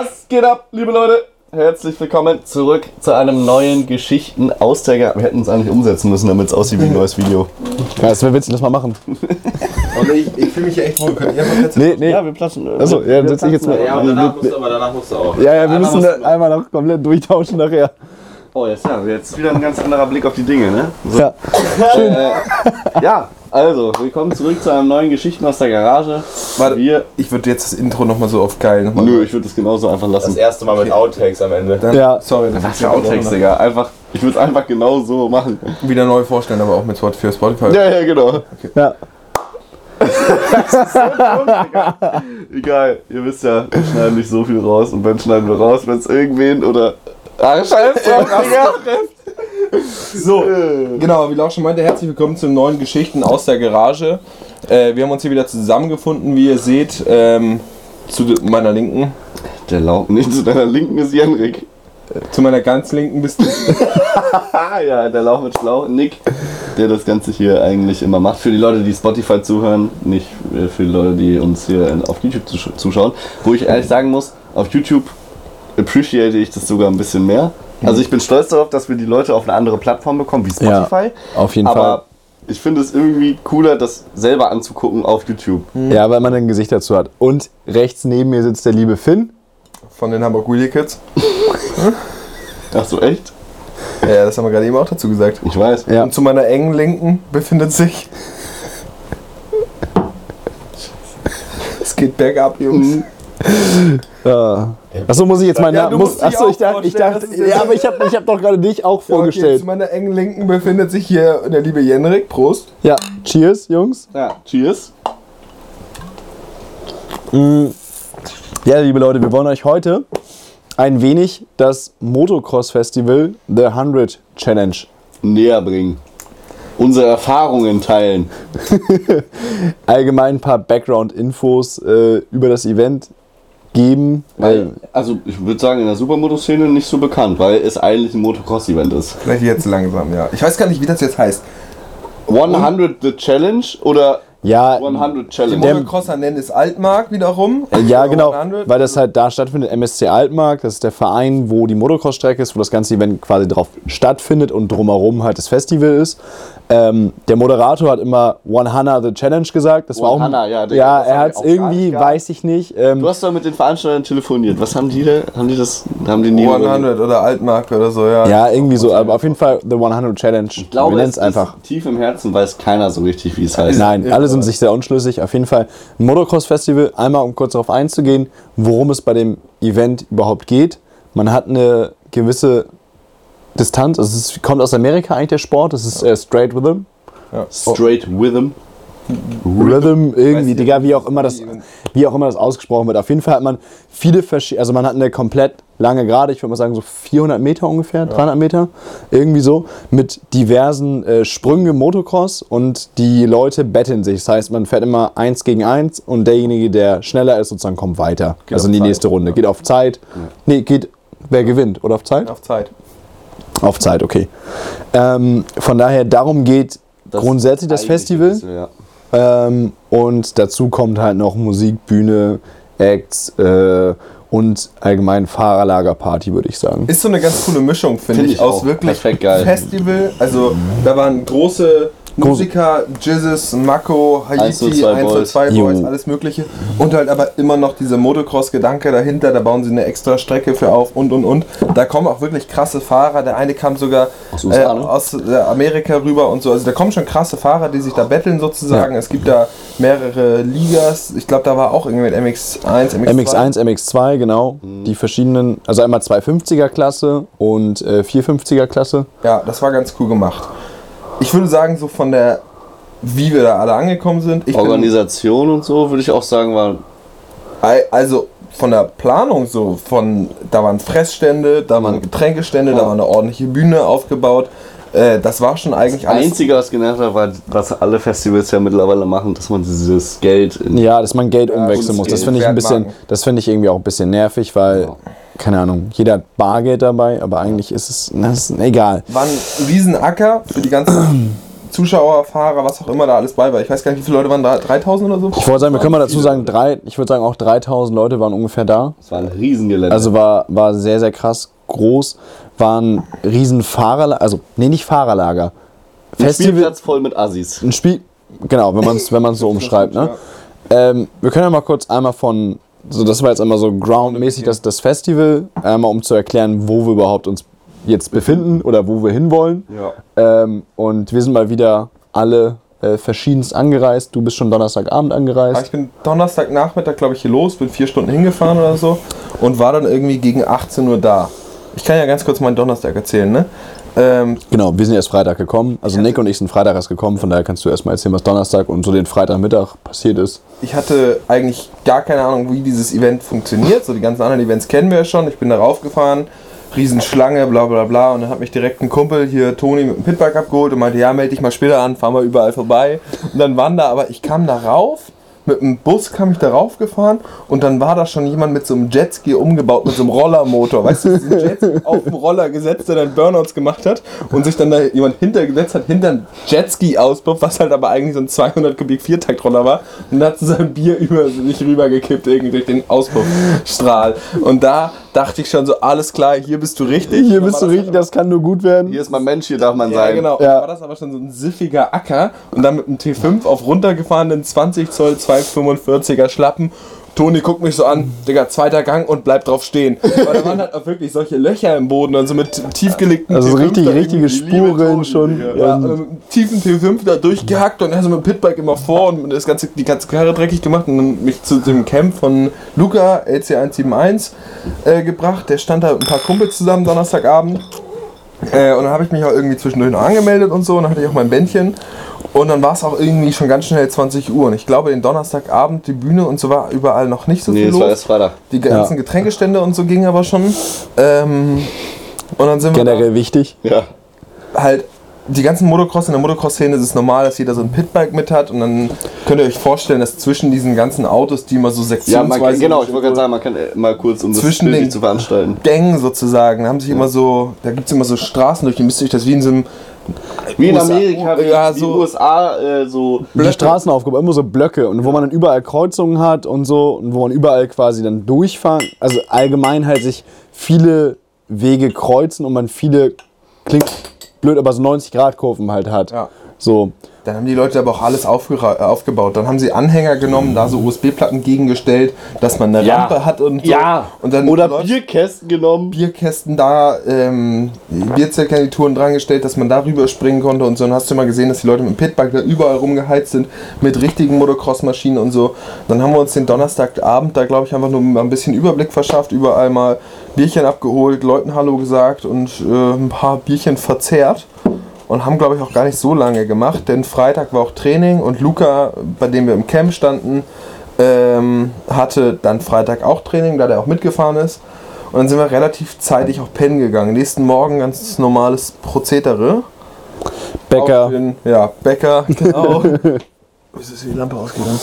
Was geht ab, liebe Leute? Herzlich willkommen zurück zu einem neuen Geschichten aus der Garage. Wir hätten es eigentlich umsetzen müssen, damit es aussieht wie ein neues Video. Ja, das wäre witzig, lass mal machen. Und ich, ich fühle mich hier echt wohl. Könnt ihr mal Nee, nee. Ja, wir platzen. Achso, ja, dann setz ich jetzt mal. Ja, aber danach musst du, aber danach musst du auch. Ja, ja, wir Einmal müssen einmal noch komplett durchtauschen nachher. Oh, jetzt, ja, jetzt wieder ein ganz anderer Blick auf die Dinge, ne? So. Ja. Ja, also, willkommen zurück zu einem neuen Geschichten aus der Garage. Warte. Wir. Ich würde jetzt das Intro nochmal so auf geil nochmal. Nö, ich würde es genauso einfach Das lassen. erste Mal mit Outtakes am Ende. Dann, Ja. Sorry, das Was ist für Outtakes, Digga. Einfach, ich würde es einfach genau so machen. Wieder neu vorstellen, aber auch mit für Spotify. Ja, ja, genau. Ja. Egal, ihr wisst ja, wir schneiden nicht so viel raus und wenn schneiden wir raus, wenn es irgendwen oder. Scheiß drauf, Digga. So, genau, wie Lauch schon meinte, herzlich willkommen zu neuen Geschichten aus der Garage. Äh, wir haben uns hier wieder zusammengefunden, wie ihr seht, ähm, zu meiner Linken. Der Lauch nicht zu deiner Linken ist Jenrik. Zu meiner ganz Linken bist du. Ja, der Lauch mit Schlauch, Nick, der das Ganze hier eigentlich immer macht. Für die Leute, die Spotify zuhören, nicht äh, für die Leute, die uns hier auf YouTube zusch- zuschauen. Wo ich ehrlich sagen muss, auf YouTube appreciate ich das sogar ein bisschen mehr. Also ich bin stolz darauf, dass wir die Leute auf eine andere Plattform bekommen, wie Ja, Spotify. auf jeden Aber ich finde es irgendwie cooler, das selber anzugucken auf YouTube. Ja, weil man ein Gesicht dazu hat. Und rechts neben mir sitzt der liebe Finn. Von den Hamburg Wheelie Kids. Ach so, echt? Ja, das haben wir gerade eben auch dazu gesagt. Ich weiß. Ja. Und zu meiner engen Linken befindet sich. Es geht bergab, Jungs. Ja. Achso, muss ich jetzt meinen Ja, Namen. Muss, achso, ich dachte, ich dachte ja, aber ich habe ich hab doch gerade dich auch Ja, okay, vorgestellt. zu meiner engen Linken befindet sich hier der liebe Jenrik. Prost. Ja, cheers, Jungs. Ja, cheers. Ja, liebe Leute, wir wollen euch heute ein wenig das Motocross Festival The 100 Challenge Näher bringen. Unsere Erfahrungen teilen. allgemein ein paar Background-Infos äh, über das Event geben. Weil, also ich würde sagen, in der Supermoto-Szene nicht so bekannt, weil es eigentlich ein Motocross-Event ist. Vielleicht jetzt langsam, ja. Ich weiß gar nicht, wie das jetzt heißt. 100 The Challenge oder ja, 100 Die Challenge? Der- Motocrosser nennen es Altmark wiederum. Äh, Ja, genau, 100. weil das halt da stattfindet, MSC Altmark, das ist der Verein, wo die Motocross-Strecke ist, wo das ganze Event quasi drauf stattfindet und drumherum halt das Festival ist. Ähm, der Moderator hat immer 100 the Challenge gesagt. Das war auch, 100, ja, ja, er hat es irgendwie, weiß ich nicht. Ähm, Du hast doch mit den Veranstaltern telefoniert. Was haben die da? Haben die das? Haben die nie 100 oder Altmark oder so, ja. ja, irgendwie so, aber auf jeden Fall the 100 Challenge. Ich glaube, Wir nennen es einfach. Ist tief im Herzen weiß keiner so richtig, wie es heißt. Nein, ist alle so. Sind sich sehr unschlüssig. Auf jeden Fall ein Motocross-Festival. Einmal, um kurz darauf einzugehen, worum es bei dem Event überhaupt geht. Man hat eine gewisse Distanz. Also es kommt aus Amerika eigentlich der Sport. Das ist äh, Straight Rhythm. ja. Straight Rhythm. Rhythm irgendwie, nicht, Digga, wie auch immer das, wie auch immer das ausgesprochen wird. Auf jeden Fall hat man viele verschiedene, also man hat eine komplett lange Gerade, ich würde mal sagen so 400 Meter ungefähr, 300 Meter, irgendwie so, mit diversen äh, Sprüngen im Motocross und die Leute betteln sich. Das heißt, man fährt immer eins gegen eins und derjenige, der schneller ist, sozusagen kommt weiter. also in die Zeit. nächste Runde. Geht auf Zeit. Nee, geht, wer gewinnt? Oder auf Zeit? Auf Zeit. Auf Zeit, okay. Ähm, von daher, darum geht grundsätzlich das Festival. ja. Ähm, und dazu kommt halt noch Musik, Bühne, Acts äh, und allgemein Fahrerlagerparty, würde ich sagen. Ist so eine ganz coole Mischung, finde Find ich, ich aus wirklich. Festival. Also da waren große Musiker, Jizzes, Mako, Haiti, 102 102 Boys, Jo. alles mögliche. Und halt aber immer noch dieser Motocross-Gedanke dahinter, da bauen sie eine extra Strecke für auf und und und. Da kommen auch wirklich krasse Fahrer. Der eine kam sogar Aus äh, ne? aus äh, Amerika rüber und so. Also da kommen schon krasse Fahrer, die sich da betteln sozusagen. Es gibt da mehrere Ligas. Ich glaube, da war auch irgendwie ein MX1, MX2. MX1, MX2, genau. Die verschiedenen, also einmal 250er Klasse und äh, 450er Klasse. Ja, das war ganz cool gemacht. Ich würde sagen, so von der, wie wir da alle angekommen sind. Ich bin, Organisation und so, würde ich auch sagen, war also von der Planung so, von, da waren Fressstände, da waren Getränkestände, da Ja. war eine ordentliche Bühne aufgebaut. Äh, das war schon eigentlich das alles. Einzige, was genervt hat, war, was alle Festivals ja mittlerweile machen, dass man dieses Geld in Ja, dass man Geld umwechseln muss. Das finde ich ein bisschen, das finde ich irgendwie auch ein bisschen nervig, weil, Ja. Keine Ahnung, jeder hat Bargeld dabei, aber eigentlich ist es, na, ist egal. war ein Riesenacker für die ganzen Zuschauer, Fahrer, was auch immer da alles bei war. Ich weiß gar nicht, wie viele Leute waren da? 3000 oder so? Ich wollte sagen, wir können mal dazu sagen, drei, ich würde sagen auch 3000 Leute waren ungefähr da. Das war ein Riesengelände. Also war, war sehr, sehr krass groß. Waren riesen Fahrerlager, also nee, nicht Fahrerlager. ein Festival, Spielplatz voll mit Assis. ein Spiel, genau, wenn man es wenn man's so umschreibt. Ne? Ähm, wir können ja mal kurz einmal von, so das war jetzt einmal so groundmäßig das, das Festival, einmal um zu erklären, wo wir überhaupt uns jetzt befinden oder wo wir hinwollen. Ja. Ähm, und wir sind mal wieder alle äh, verschiedenst angereist. Du bist schon Donnerstagabend angereist. Ich bin Donnerstagnachmittag, glaube ich, hier los, bin vier Stunden hingefahren oder so und war dann irgendwie gegen 18 Uhr da. Ich kann ja ganz kurz meinen Donnerstag erzählen, ne? Ähm, Genau, wir sind erst Freitag gekommen. Also Nick und ich sind Freitag erst gekommen, von daher kannst du erstmal erzählen, was Donnerstag und so den Freitagmittag passiert ist. ich hatte eigentlich gar keine Ahnung, wie dieses Event funktioniert. So die ganzen anderen Events kennen wir ja schon. Ich bin da raufgefahren, Riesenschlange, bla bla bla. Und dann hat mich direkt ein Kumpel hier, Toni, mit dem Pitbike abgeholt und meinte, ja, melde dich mal später an, fahren wir überall vorbei. Und dann waren da, aber ich kam da rauf. Mit dem Bus kam ich da raufgefahren und dann war da schon jemand mit so einem Jetski umgebaut, mit so einem Rollermotor. Weißt du, diesen Jetski auf dem Roller gesetzt, der dann Burnouts gemacht hat und sich dann da jemand hintergesetzt hat, hinter einen Jetski-Auspuff, was halt aber eigentlich so ein 200 Kubik Viertaktroller war und hat so sein Bier über sich rübergekippt, irgendwie durch den Auspuffstrahl. Und da dachte ich schon so, alles klar, hier bist du richtig. Hier bist du richtig, das kann nur gut werden. Hier ist mein Mensch, hier darf man ja, sein. genau. Und Ja. war das aber schon so ein siffiger Acker und dann mit einem T5 auf runtergefahrenen 20 Zoll 245er Schlappen. Toni guckt mich so an, Digga, zweiter Gang und bleibt drauf stehen. Aber da waren halt auch wirklich solche Löcher im Boden, also mit tiefgelegten Also so T5 richtig, richtige Spuren schon. ja. ja, einem tiefen T5 da durchgehackt und er so mit dem Pitbike immer vor und das ganze, die ganze Karre dreckig gemacht und dann mich zu dem Camp von Luca, LC171, äh, gebracht. Der stand da mit ein paar Kumpels zusammen Donnerstagabend. Äh, und dann habe ich mich auch irgendwie zwischendurch noch angemeldet und so. Und dann hatte ich auch mein Bändchen. Und dann war es auch irgendwie schon ganz schnell 20 Uhr. Und ich glaube, den Donnerstagabend, die Bühne und so war überall noch nicht so Nee, viel es war los. erst Freitag. Die ganzen Getränkestände und so gingen aber schon. Ähm, und dann sind wir generell wichtig. Ja. halt die ganzen Motocross, in der Motocross-Szene ist es normal, dass jeder so ein Pitbike mit hat und dann könnt ihr euch vorstellen, dass zwischen diesen ganzen Autos, die immer so Ja, sektionsweise man kann, genau, ich wollte gerade sagen, man kann äh, mal kurz, um das Zwischen bildlich den- zu veranstalten. Gängen sozusagen, haben sich immer so, da gibt es immer so Straßen durch, die müsst ihr euch das wie in so einem Wie in USA Amerika, wie, ja, so- USA, äh, so. Die Straßen aufgebaut, immer so Blöcke und wo man dann überall Kreuzungen hat und so und wo man überall quasi dann durchfahren, also allgemein halt sich viele Wege kreuzen und man viele, klingt blöd, aber so 90 Grad Kurven halt hat. Ja. So, Dann haben die Leute aber auch alles äh, aufgebaut. Dann haben sie Anhänger genommen, da so USB-Platten gegengestellt, dass man eine Ja. Rampe hat und so. Ja. Und dann Oder läuft- Bierkästen genommen. Bierkästen da, ähm, Bierzeltgarnituren dran gestellt, dass man darüber springen konnte und so. Und hast du mal gesehen, dass die Leute mit dem Pitbike da überall rumgeheizt sind, mit richtigen Motocross-Maschinen und so. Dann haben wir uns den Donnerstagabend da, glaube ich, einfach nur ein bisschen Überblick verschafft, überall mal Bierchen abgeholt, Leuten Hallo gesagt und äh, ein paar Bierchen verzehrt. Und haben, glaube ich, auch gar nicht so lange gemacht, denn Freitag war auch Training und Luca, bei dem wir im Camp standen, ähm, hatte dann Freitag auch Training, da der auch mitgefahren ist. Und dann sind wir relativ zeitig auch pennen gegangen. Nächsten Morgen ganz normales Prozedere. Bäcker, Aufstehen, ja, Bäcker, genau. Wieso ist die Lampe ausgegangen?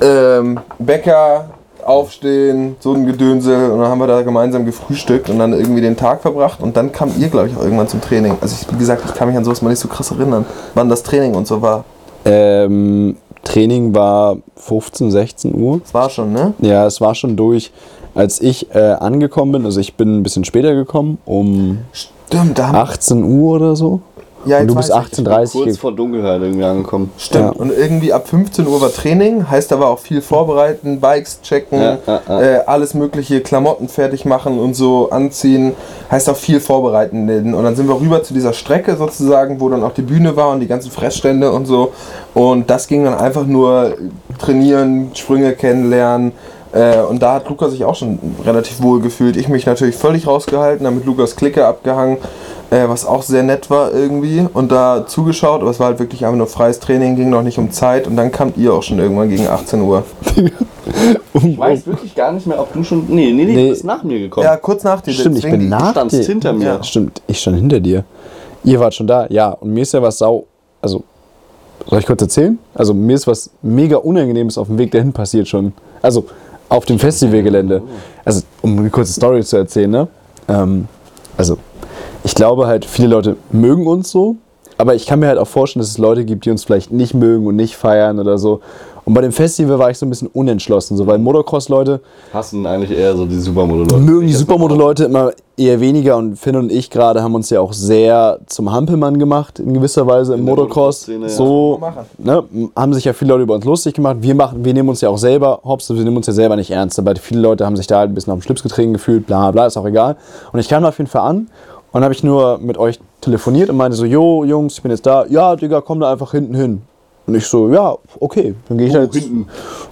Ähm, Bäcker, aufstehen, so ein Gedönse. Und dann haben wir da gemeinsam gefrühstückt und dann irgendwie den Tag verbracht. Und dann kam ihr, glaube ich, auch irgendwann zum Training. Also ich, wie gesagt, ich kann mich an sowas mal nicht so krass erinnern, wann das Training und so war. ähm, Training war 15, 16 Uhr. Das war schon, ne? Ja, es war schon durch, als ich äh, angekommen bin. Also ich bin ein bisschen später gekommen, um Stimmt, da haben 18 Uhr oder so. Ja, Und du jetzt bist weiß ich. 18.30 Kurz Uhr. vor Dunkelheit irgendwie angekommen. Stimmt. Ja. Und irgendwie ab 15 Uhr war Training, heißt aber auch viel vorbereiten, Bikes checken, Ja, ja, ja. Äh, alles mögliche, Klamotten fertig machen und so anziehen, heißt auch viel vorbereiten. Und dann sind wir rüber zu dieser Strecke sozusagen, wo dann auch die Bühne war und die ganzen Fressstände und so. Und das ging dann einfach nur trainieren, Sprünge kennenlernen. Äh, und da hat Lukas sich auch schon relativ wohl gefühlt. Ich mich natürlich völlig rausgehalten, damit Lukas Clique abgehangen, äh, was auch sehr nett war irgendwie. Und da zugeschaut, aber es war halt wirklich einfach nur freies Training, ging noch nicht um Zeit. Und dann kamt ihr auch schon irgendwann gegen 18 Uhr. Ich weiß wirklich gar nicht mehr, ob du schon. Nee, nee, nee, Nee. du bist nach mir gekommen. Ja, kurz nach dir. Stimmt, ich bin nach Du standst dir. hinter mir. Ja. Stimmt, ich stand hinter dir. Ihr wart schon da, ja. Und mir ist ja was sau. Also, soll ich kurz erzählen? Also, mir ist was mega Unangenehmes auf dem Weg dahin passiert schon. Also, auf dem Festivalgelände. Also, um eine kurze Story zu erzählen, ne? Ähm, also, ich glaube halt, viele Leute mögen uns so. aber ich kann mir halt auch vorstellen, dass es Leute gibt, die uns vielleicht nicht mögen und nicht feiern oder so. Und bei dem Festival war ich so ein bisschen unentschlossen, so, weil Motocross-Leute Hassen eigentlich eher so die Supermodel-Leute. mögen die Supermoto-Leute immer eher weniger und Finn und ich gerade haben uns ja auch sehr zum Hampelmann gemacht, in gewisser Weise im Motocross. So, Machen. ne, haben sich ja viele Leute über uns lustig gemacht. Wir, machen, wir nehmen uns ja auch selber, hops, wir nehmen uns ja selber nicht ernst. Aber viele Leute haben sich da halt ein bisschen auf den Schlips getreten gefühlt, bla bla, ist auch egal. Und ich kam da auf jeden Fall an und dann habe ich nur mit euch telefoniert und meinte so, jo, Jungs, ich bin jetzt da. Ja, Digga, komm da einfach hinten hin. Und ich so, ja, okay, dann gehe ich Wo, halt hinten?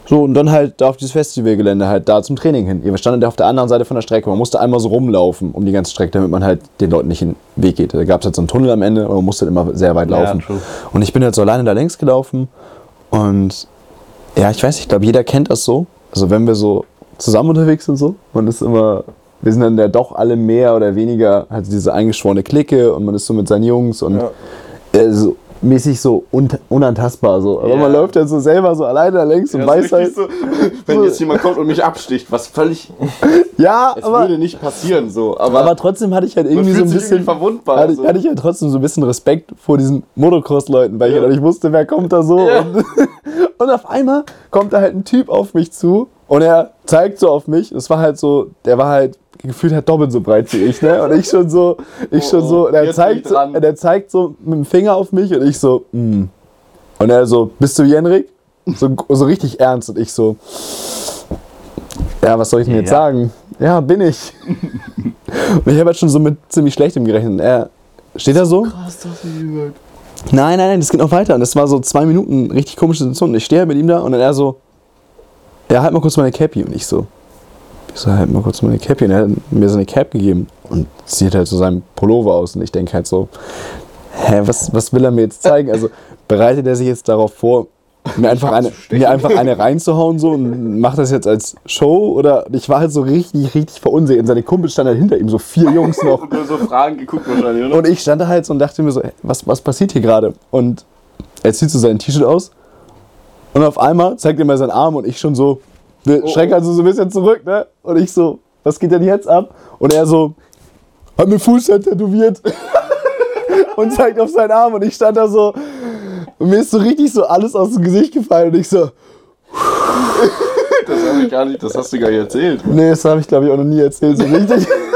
so und dann halt da auf dieses Festivalgelände halt da zum Training hin. Ihr standet auf der anderen Seite von der Strecke. Man musste einmal so rumlaufen um die ganze Strecke, damit man halt den Leuten nicht in den Weg geht. Da gab es halt so einen Tunnel am Ende und man musste halt immer sehr weit Ja, laufen. true. und ich bin halt so alleine da längs gelaufen und ja, ich weiß, ich glaube, jeder kennt das so. Also wenn wir so zusammen unterwegs sind so, man ist immer, wir sind dann ja doch alle mehr oder weniger halt diese eingeschworene Clique und man ist so mit seinen Jungs und Ja. äh, so mäßig so un unantastbar so. Aber Ja. man läuft ja so selber so alleine längs und Ja, weiß ist halt, so, wenn jetzt jemand kommt und mich absticht, was völlig, ja, es aber, würde nicht passieren so, aber, aber trotzdem hatte ich halt irgendwie so ein bisschen verwundbar. hatte, ich- so. hatte ich halt trotzdem so ein bisschen Respekt vor diesen Motocross-Leuten, weil ich Ja. halt nicht wusste, wer kommt da so. Ja. Und, und auf einmal kommt da halt ein Typ auf mich zu und er zeigt so auf mich. Es war halt so, der war halt gefühlt halt doppelt so breit wie ich, ne? Und ich schon so, ich Oh, schon so, oh, und er zeigt, so, dran. der zeigt so mit dem Finger auf mich und ich so, mm. Und er so, bist du Jenrik? So, so richtig ernst und ich so, ja, was soll ich denn jetzt Ja. sagen? Ja, bin ich. und ich habe halt schon so mit ziemlich schlechtem gerechnet. Und er steht da so. Krass, gesagt. Nein, nein, nein, das geht noch weiter. Und das war so zwei Minuten richtig komische Situation. Und ich stehe halt mit ihm da und dann er so, ja, halt mal kurz meine Cappy. Und ich so, ich so, halt mal kurz meine Cappy. Und er hat mir so eine Cap gegeben und sieht halt so seinem Pullover aus. Und ich denke halt so, hä, was, was will er mir jetzt zeigen? Also bereitet er sich jetzt darauf vor, mir einfach eine, mir einfach eine reinzuhauen so und macht das jetzt als Show? Oder ich war halt so richtig, richtig verunsichert. Und seine Kumpel stand halt hinter ihm, so vier Jungs noch. Und so Fragen geguckt wahrscheinlich, oder? Und ich stand da halt so und dachte mir so, was, was passiert hier gerade? Und er zieht so sein T-Shirt aus und auf einmal zeigt er mir seinen Arm und ich schon so, Oh, schrecken also so ein bisschen zurück, ne? Und ich so, was geht denn jetzt ab? Und er so, hat mir Fußzeit tätowiert und zeigt auf seinen Arm und ich stand da so und mir ist so richtig so alles aus dem Gesicht gefallen und ich so, Das, hab ich gar nicht, das hast du gar nicht erzählt. nee, das habe ich glaube ich auch noch nie erzählt, so richtig.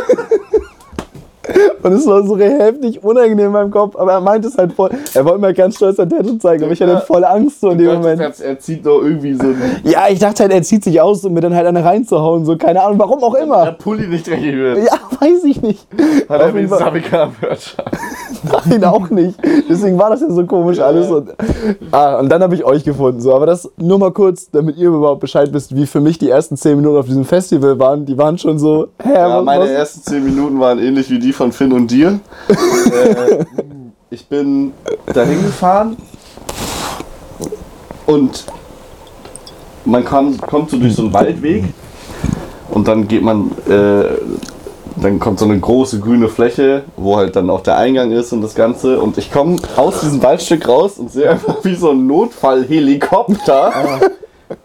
Und es war so heftig unangenehm in meinem Kopf, aber er meinte es halt voll. Er wollte mir ganz stolz sein Tattoo zeigen, aber ich hatte Ja. voll Angst so in dem Gott, Moment. Er zieht doch irgendwie so Ja, ich dachte halt, er zieht sich aus, um mir dann halt eine reinzuhauen, so keine Ahnung, warum auch der immer. Pulli nicht dreckig wird. Ja, weiß ich nicht. Hat er wenigstens Fall- HBK-Wörter. Nein, auch nicht. Deswegen war das ja so komisch alles. Und, ah, und dann habe ich euch gefunden. So. Aber das nur mal kurz, damit ihr überhaupt Bescheid wisst, wie für mich die ersten 10 Minuten auf diesem Festival waren. Die waren schon so, hä, Ja, was, meine was? ersten 10 Minuten waren ähnlich wie die von Finn und dir. äh, ich bin dahin gefahren und man kam, kommt so durch so einen Waldweg und dann geht man, äh, dann kommt so eine große grüne Fläche, wo halt dann auch der Eingang ist und das Ganze. Und ich komme aus diesem Waldstück raus und sehe einfach wie so ein Notfallhelikopter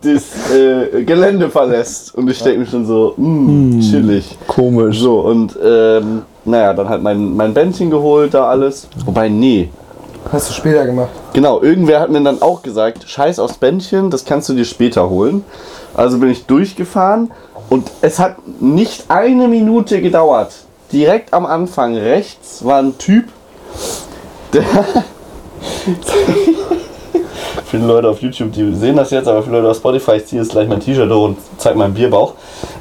das äh, Gelände verlässt. Und ich denke mir schon so, mh, chillig. Komisch. So, und ähm, naja, dann halt mein, mein Bändchen geholt, da alles. Wobei, nee. Hast du später gemacht. Genau, irgendwer hat mir dann auch gesagt, scheiß aufs Bändchen, das kannst du dir später holen. Also bin ich durchgefahren und es hat nicht eine Minute gedauert. Direkt am Anfang rechts war ein Typ, der... viele Leute auf YouTube, die sehen das jetzt, aber viele Leute auf Spotify, ich ziehe jetzt gleich mein T-Shirt hoch und zeig meinen Bierbauch.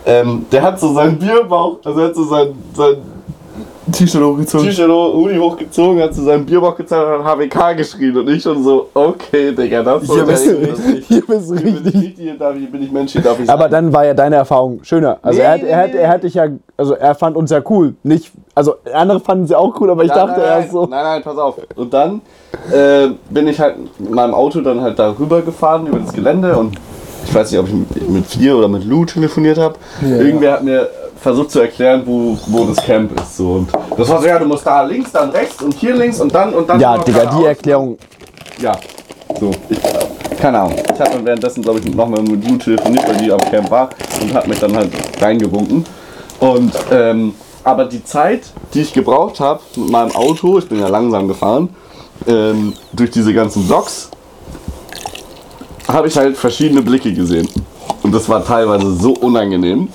Ähm, der hat so seinen Bierbauch, also er hat so sein, sein T-Shirt hochgezogen. T-Shirt hoch, Uni hochgezogen, hat zu seinem Bierbauch gezeigt und hat HWK geschrien. Und ich schon so, okay, Digga, das Hier bist du, nicht. hier bist du bin richtig. hier darf ich, bin ich Mensch, hier darf ich Aber sein. dann war ja deine Erfahrung schöner. Also Nee, er, hat, er, hat, er hat dich ja, also er fand uns ja cool. Nicht, also andere fanden sie auch cool, aber ich Nein, dachte nein, erst so. Nein, nein, pass auf. Und dann äh, bin ich halt mit meinem Auto dann halt da rüber gefahren über das Gelände und ich weiß nicht, ob ich mit- mit dir oder mit Lou telefoniert habe. Ja. Irgendwer hat mir versucht zu erklären, wo, wo das Camp ist. So. Und das war so, ja, du musst da links, dann rechts und hier links und dann und dann. Ja, Digga, die. Erklärung. Ja. So, ich, keine Ahnung. Ich habe dann währenddessen, glaube ich, nochmal mit Lou telefoniert, weil die am Camp war und hat mich dann halt reingewunken. Und, ähm, aber die Zeit, die ich gebraucht habe mit meinem Auto, ich bin ja langsam gefahren, ähm, durch diese ganzen Blogs habe ich halt verschiedene Blicke gesehen. Und das war teilweise so unangenehm,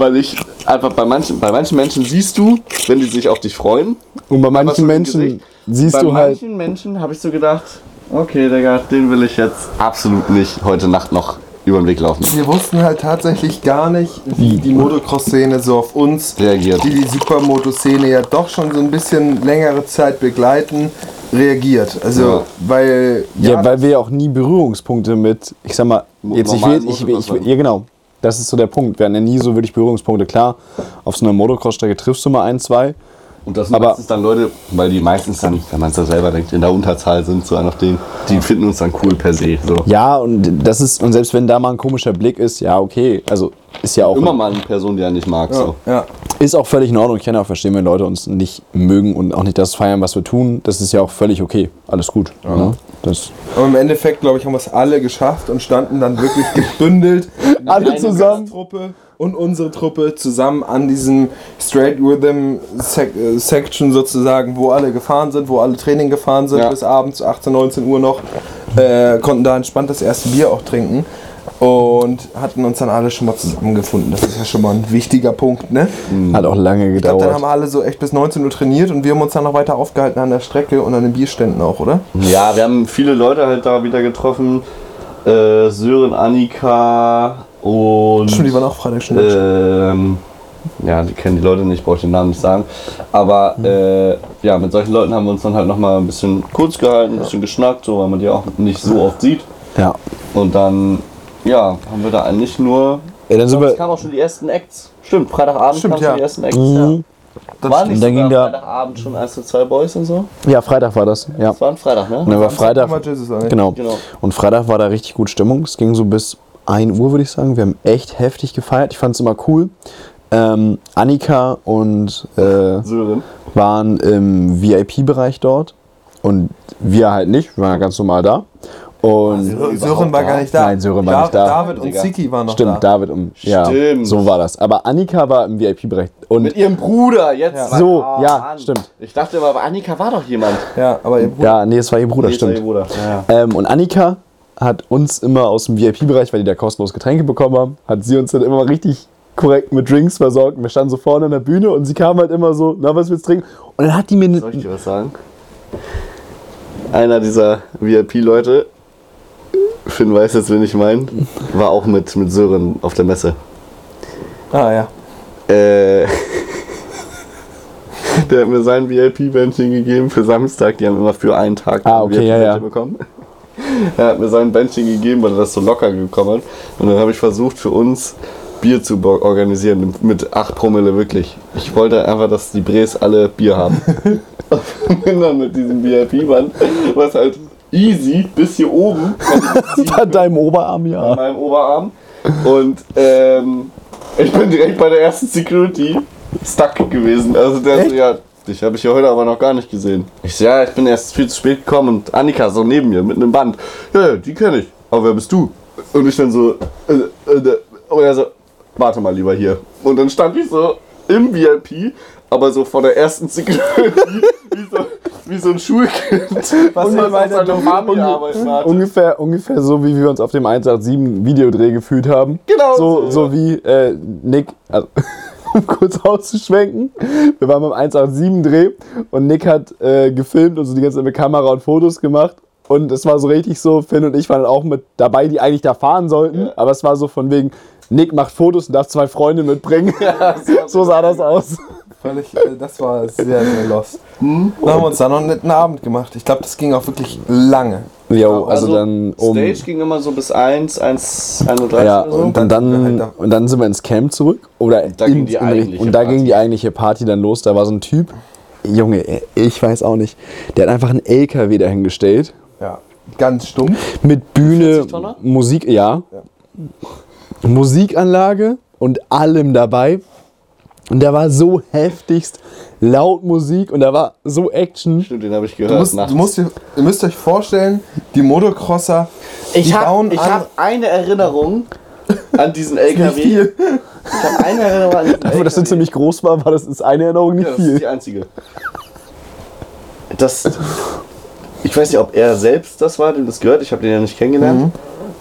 weil ich einfach bei manchen, bei manchen Menschen siehst du, wenn die sich auf dich freuen. Und bei manchen Menschen Gesicht. siehst bei du halt. manchen Menschen habe ich so gedacht, okay, Digga, den will ich jetzt absolut nicht heute Nacht noch über den Weg laufen. Wir wussten halt tatsächlich gar nicht, wie die Motocross-Szene so auf uns, Reagiert. die die Supermoto-Szene ja doch schon so ein bisschen längere Zeit begleiten, reagiert. Also, Ja. weil. Ja, weil wir ja auch nie Berührungspunkte mit, ich sag mal, jetzt ich will, ich, will- ich, will- ja genau, das ist so der Punkt. Wir hatten ja nie so wirklich Berührungspunkte. Klar, auf so einer Motocross-Strecke triffst du mal ein, zwei. Und das sind Aber- meistens dann Leute, weil die meistens dann, wenn man es ja selber denkt, in der Unterzahl sind, so einer auf denen, die finden uns dann cool per se. So. Ja, und das ist, und selbst wenn da mal ein komischer Blick ist, ja, okay, also ist ja auch, Immer mal eine Person, die er nicht mag. So. Ja. Ist auch völlig in Ordnung. Ich kann ja auch verstehen, wenn Leute uns nicht mögen und auch nicht das feiern, was wir tun. Das ist ja auch völlig okay. Alles gut. Ne? Das, Aber im Endeffekt, glaube ich, haben wir es alle geschafft und standen dann wirklich gebündelt. Alle zusammen. Truppe und unsere Truppe zusammen an diesem Straight Rhythm Sec äh, Section sozusagen, wo alle gefahren sind, wo alle Training gefahren sind Ja. bis abends 18, 19 Uhr noch. Äh, konnten da entspannt das erste Bier auch trinken. Und hatten uns dann alle schon mal zusammengefunden. Das ist ja schon mal ein wichtiger Punkt, ne? hat auch lange Ich glaube, dann haben gedauert. alle so echt bis 19 Uhr trainiert und wir haben uns dann noch weiter aufgehalten an der Strecke und an den Bierständen auch, oder? Ja, wir haben viele Leute halt da wieder getroffen. Äh, Sören, Annika und. Stimmt, die waren auch Freitag schon. Ähm, ja, die kennen die Leute nicht, brauche ich den Namen nicht sagen. Aber äh, ja, mit solchen Leuten haben wir uns dann halt nochmal ein bisschen kurz gehalten, ein bisschen geschnackt, so, weil man die auch nicht so oft sieht. Ja. Und dann, ja, haben wir da eigentlich nur. ja dann sind es wir, kamen auch schon die ersten Acts. Stimmt, Freitagabend Stimmt, kamen ja. schon die ersten Acts. Mhm. Ja. Waren nicht Und dann ging sogar der- Freitagabend schon 1 zu 2 Boys und so? ja, Freitag war das. Ja. Das war ein Freitag, ne? Und dann war Freitag. Genau. Genau. Und Freitag war da richtig gut Stimmung. Es ging so bis 1 Uhr, würde ich sagen. Wir haben echt heftig gefeiert. Ich fand es immer cool. Ähm, Annika und äh, waren im VIP-Bereich dort und wir halt nicht. Wir waren ja ganz normal da. Und Sö- Sören war gar nicht da. Nein, Sören war nicht da. David und. Siki waren noch stimmt, da. David und ja, Stimmt. so war das. Aber Annika war im VIP-Bereich und Mit ihrem Bruder, jetzt. Ja. So, Ah, ja, Mann. stimmt. Ich dachte immer, aber Annika war doch jemand. Ja, aber ihr Bruder. ja, nee, es war ihr Bruder, Nee, stimmt. ihr Bruder. Ja, ja. Ähm, und Annika hat uns immer aus dem VIP-Bereich, weil die da kostenlos Getränke bekommen haben, hat sie uns dann immer richtig korrekt mit Drinks versorgt. Und wir standen so vorne an der Bühne und sie kam halt immer so, na, was willst du trinken? Und dann hat die mir Soll ich dir was sagen? Einer dieser VIP-Leute, Finn weiß jetzt, wen ich meine, war auch mit, mit Sören auf der Messe. Ah ja. Äh, der hat mir sein VIP-Bändchen gegeben für Samstag. Die haben immer für einen Tag Ah, ein okay, ja, ja. bekommen. Er hat mir sein Bändchen gegeben, weil er das so locker gekommen hat. Und dann habe ich versucht, für uns Bier zu organisieren mit 8 Promille wirklich. Ich wollte einfach, dass die Bres alle Bier haben. Und bin dann mit diesem VIP-Band, was halt easy bis hier oben bei deinem Oberarm, ja. meinem Oberarm. Und ähm, ich bin direkt bei der ersten Security stuck gewesen. Also der so, ja, dich habe ich ja heute aber noch gar nicht gesehen. Ich so, ja, ich bin erst viel zu spät gekommen und Annika so neben mir mit einem Band. Ja, ja, die kenne ich. Aber wer bist du? Und ich dann so, äh, äh, und er so, warte mal lieber hier. Und dann stand ich so im VIP, aber so vor der ersten Security, wie so, wie so ein Schulkind. Was auf seine Mami-Arbeit wartet. Ungefähr, ungefähr so, wie wir uns auf dem 187 Videodreh gefühlt haben. Genau So, so, so ja. wie äh, Nick, also, um kurz auszuschwenken. Wir waren beim 187-Dreh und Nick hat äh, gefilmt und so die ganze Zeit mit Kamera und Fotos gemacht. Und es war so richtig so, Finn und ich waren auch mit dabei, die eigentlich da fahren sollten. Ja. Aber es war so von wegen, Nick macht Fotos und darf zwei Freunde mitbringen. so sah das aus. Völlig, äh, das war sehr, sehr lost. Hm? Dann haben wir uns da noch einen netten Abend gemacht. Ich glaube, das ging auch wirklich lange. Jo, also, dann um. Stage ging immer so bis 1, 1, 31 Ja, oder so. und dann, dann sind wir dann, halt und dann sind wir ins Camp zurück. Oder da in, ging die in, eigentliche Und da Party. ging die eigentliche Party dann los. Da war so ein Typ, Junge, ich weiß auch nicht, der hat einfach einen LKW dahingestellt. Ja. Ganz stumpf. Mit Bühne, 40-Tonner? Musik, ja. Musikanlage und allem dabei. Und da war so heftigst laut Musik und da war so Action. Stimmt, den habe ich Du, gehört. musst, nachts. du musst, ihr müsst euch vorstellen, die Motocrosser, die ich habe bauen an. hab eine Erinnerung an diesen nicht LKW. viel. Ich habe eine Erinnerung an diesen Aber dass er ziemlich groß war, war das ist eine Erinnerung nicht ja, das ist viel. die einzige. das. Ich weiß nicht, ob er selbst das war, dem das gehört. Ich habe den ja nicht kennengelernt. Mhm.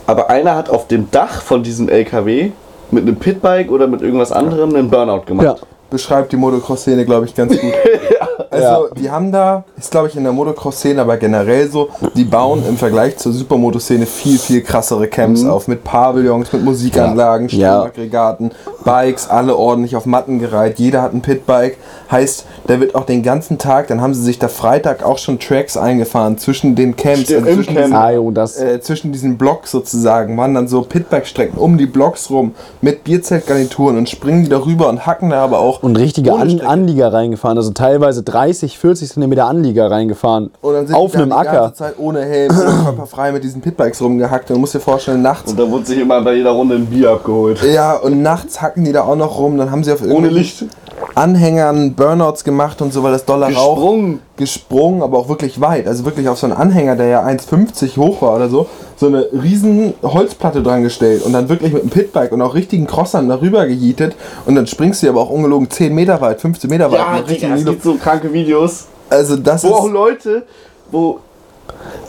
Aber einer hat auf dem Dach von diesem LKW mit einem Pitbike oder mit irgendwas anderem einen Burnout gemacht. Ja. beschreibt die Motocross-Szene, glaube ich, ganz gut. Also, Ja. die haben da, ist glaube ich in der Motocross-Szene, aber generell so, die bauen im Vergleich zur Supermoto-Szene viel, viel krassere Camps auf. Mit Pavillons, mit Musikanlagen, Ja. Stromaggregaten, Bikes, alle ordentlich auf Matten gereiht. Jeder hat ein Pitbike. Heißt, da wird auch den ganzen Tag, dann haben sie sich da Freitag auch schon Tracks eingefahren zwischen den Camps, Stimmt, im zwischen Camp. diesen- Ah, äh, zwischen diesen Blocks sozusagen, waren dann so Pitbike-Strecken um die Blocks rum mit Bierzeltgarnituren und springen die darüber und hacken da aber auch. und richtige An. Anlieger reingefahren, also teilweise 30, 40 Zentimeter Anlieger reingefahren. Und dann sind auf die einem die Acker. ganze Zeit ohne Helm, ohne körperfrei mit diesen Pitbikes rumgehackt. Und du musst dir vorstellen, nachts. Und da wurde sich immer bei jeder Runde ein Bier abgeholt. Ja, und nachts hacken die da auch noch rum. Dann haben sie auf Ohne irgendwelchen Licht. Anhängern Burnouts gemacht und so, weil das Dollar Rauch Gesprungen. gesprungen, aber auch wirklich weit. Also wirklich auf so einen Anhänger, der ja 1,50 hoch war oder so, so eine riesen Holzplatte dran gestellt und dann wirklich mit einem Pitbike und auch richtigen Crossern darüber gejietet und dann springst du aber auch ungelogen 10 Meter weit, 15 Meter weit. Ja, Digga, es gibt so kranke Videos, also das wo auch. Leute, wo.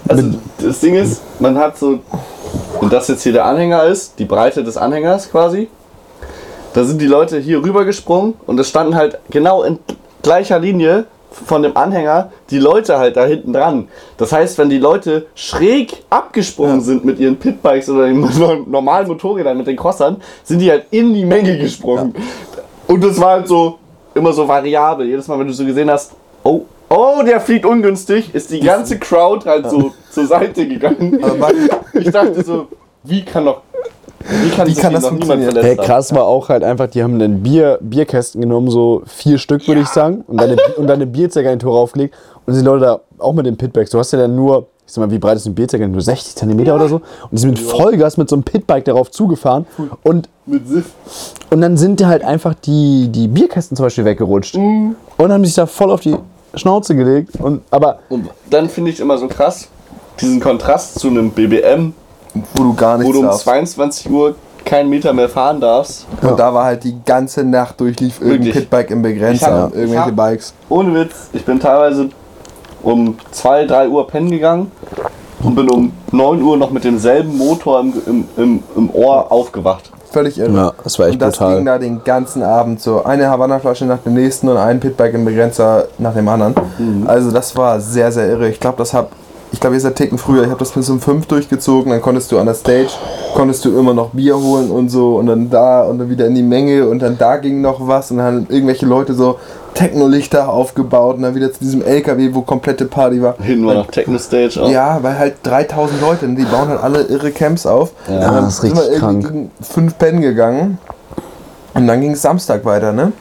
Also das Ding ist, man hat so. Und das jetzt hier der Anhänger ist, die Breite des Anhängers quasi. Da sind die Leute hier rüber gesprungen und es standen halt genau in gleicher Linie von dem Anhänger die Leute halt da hinten dran. Das heißt, wenn die Leute schräg abgesprungen sind mit ihren Pitbikes oder den normalen Motorrädern, mit den Crossern, sind die halt in die Menge gesprungen. Und das war halt so immer so variabel. Jedes Mal, wenn du so gesehen hast, oh, oh, der fliegt ungünstig, ist die ganze Crowd halt so zur Seite gegangen. Ich dachte so, wie kann doch, wie kann, Wie kann das funktionieren? Hey, krass war auch halt einfach, die haben einen Bier, Bierkästen genommen, so vier Stück würde ich sagen, und dann eine, und dann eine Bierzeltgarnitur raufgelegt und sind die Leute da auch mit den Pitbikes. Du hast ja dann nur, ich sag mal, wie breit ist ein Bierzeltgarnitur? Nur 60 Zentimeter oder so. Und die sind mit Vollgas mit so einem Pitbike darauf zugefahren und Mit Siff. Und dann sind halt einfach die, die Bierkästen zum Beispiel weggerutscht. Und haben sich da voll auf die Schnauze gelegt. Und, aber Und dann finde ich immer so krass, diesen Kontrast zu einem BBM, wo du gar wo nichts du um darfst. 22 Uhr keinen Meter mehr fahren darfst. Und da war halt die ganze Nacht durchlief irgendein Wirklich. Pitbike im Begrenzer, hab- irgendwelche hab- Bikes. Ohne Witz, ich bin teilweise um 2, 3 Uhr pennen gegangen und bin um 9 Uhr noch mit demselben Motor im, im, im, im Ohr aufgewacht. Völlig irre. Ja, das war echt und das brutal. ging da den ganzen Abend so. Eine Havanna-Flasche nach dem nächsten und ein Pitbike im Begrenzer nach dem anderen. Mhm. Also das war sehr, sehr irre. Ich glaube, das hab. Ich glaube, ihr seid Ticken früher. Ich habe das bis um 5 durchgezogen. Dann konntest du an der Stage, konntest du immer noch Bier holen und so. Und dann da und dann wieder in die Menge. Und dann da ging noch was. Und dann haben irgendwelche Leute so Techno-Lichter aufgebaut. Und dann wieder zu diesem LKW, wo komplette Party war. Hinten war noch Techno-Stage. auch. Ja, weil halt 3000 Leute, die bauen halt alle irre Camps auf. Ja, Und dann das ist sind wir richtig irgendwie krank. gegen fünf Pennen gegangen. Und dann ging es Samstag weiter, ne?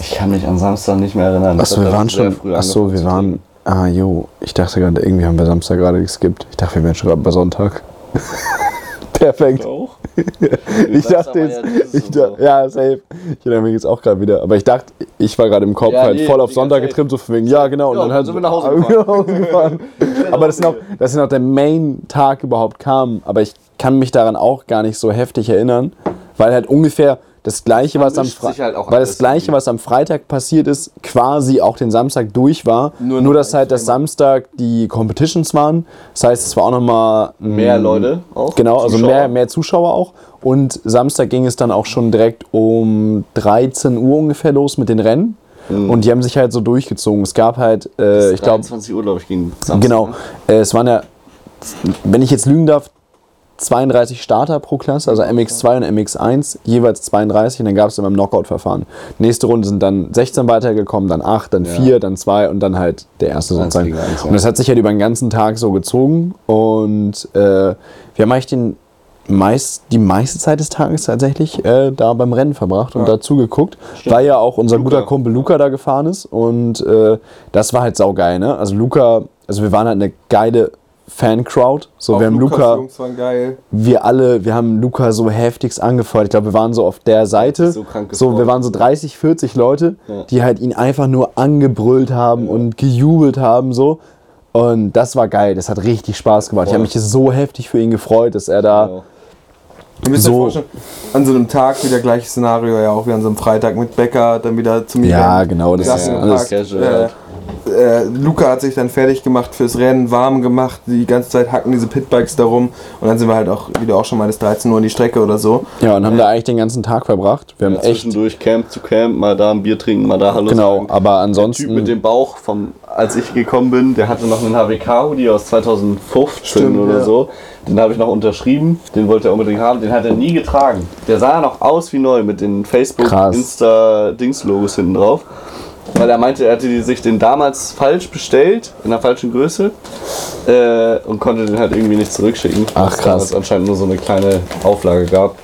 Ich kann mich an Samstag nicht mehr erinnern. achso, wir waren schon. Achso, wir waren. Ah, jo. Ich dachte gerade, irgendwie haben wir Samstag gerade geskippt. Ich dachte, wir wären schon gerade bei Sonntag. Perfekt. Auch? Ich dachte jetzt. ja Ich und dachte, so. ja, safe. Ich erinnere mich jetzt auch gerade wieder. Aber ich dachte, ich war gerade im Kopf Ja, halt nee, voll auf Sonntag getrimmt, so von wegen, ja, genau. Und Ja, dann dann halt sind wir nach Hause nach Hause gefahren. Aber das ist noch, das ist noch der Main-Tag überhaupt kam. Aber ich kann mich daran auch gar nicht so heftig erinnern, weil halt ungefähr das gleiche, was am Fre halt weil das gleiche, was am Freitag passiert ist, quasi auch den Samstag durch war. Nur Nur, dass halt das Samstag die Competitions waren. Das heißt, es war auch nochmal Mehr Leute auch. Genau, also Zuschauer. mehr, mehr Zuschauer auch. Und Samstag ging es dann auch schon direkt um 13 Uhr ungefähr los mit den Rennen. Und die haben sich halt so durchgezogen. Es gab halt, äh, ich glaube, 23 Uhr, glaube ich, ging Samstag. genau, ne? äh, es waren ja, wenn ich jetzt lügen darf, 32 Starter pro Klasse, also MX2 und MX1, jeweils 32 und dann gab es immer im Knockout-Verfahren. Nächste Runde sind dann 16 weitergekommen, dann 8, dann 4, dann 2 und dann halt der erste sozusagen. ja. Und das hat sich halt über den ganzen Tag so gezogen und äh, wir haben eigentlich den meist, die meiste Zeit des Tages tatsächlich äh, da beim Rennen verbracht und dazu geguckt, weil ja auch unser Luca. guter Kumpel Luca da gefahren ist und äh, das war halt saugeil, ne? Also Luca, also wir waren halt eine geile Fan-Crowd. So, Auch wir haben Lukas Luca, Jungs waren geil. wir alle, wir haben Luca so heftigst angefeuert. Ich glaube, wir waren so auf der Seite. So krank so, wir waren so 30, 40 Leute, Ja. die halt ihn einfach nur angebrüllt haben und gejubelt haben. so. Und das war geil. Das hat richtig Spaß gemacht. Ich Voll. habe mich so heftig für ihn gefreut, dass er da. Genau. Du müsst So. euch an so einem Tag wieder gleiches Szenario, ja auch wie an so einem Freitag mit Bäcker, dann wieder zum Ja, Event. genau, das ist gepackt, alles casual, äh. Äh, Luca hat sich dann fertig gemacht fürs Rennen, warm gemacht, die ganze Zeit hacken diese Pitbikes darum und dann sind wir halt auch, wie du auch schon meinst, 13 Uhr in die Strecke oder so. Ja, und haben da eigentlich den ganzen Tag verbracht. Wir haben echt. Zwischendurch Camp zu Camp, mal da ein Bier trinken, mal da Hallo Genau, sagen. aber Der Typ ansonsten. mit dem Bauch, vom, als ich gekommen bin, der hatte noch einen HWK-Hoodie aus 2015 Stimmt, oder ja. so. Den habe ich noch unterschrieben, den wollte er unbedingt haben, den hat er nie getragen. Der sah noch aus wie neu mit den Facebook, Krass. Insta, Dings-Logos hinten drauf. Weil er meinte, er hatte die- sich den damals falsch bestellt, in der falschen Größe, äh, und konnte den halt irgendwie nicht zurückschicken. Ach, weil es krass. anscheinend nur so eine kleine Auflage gab.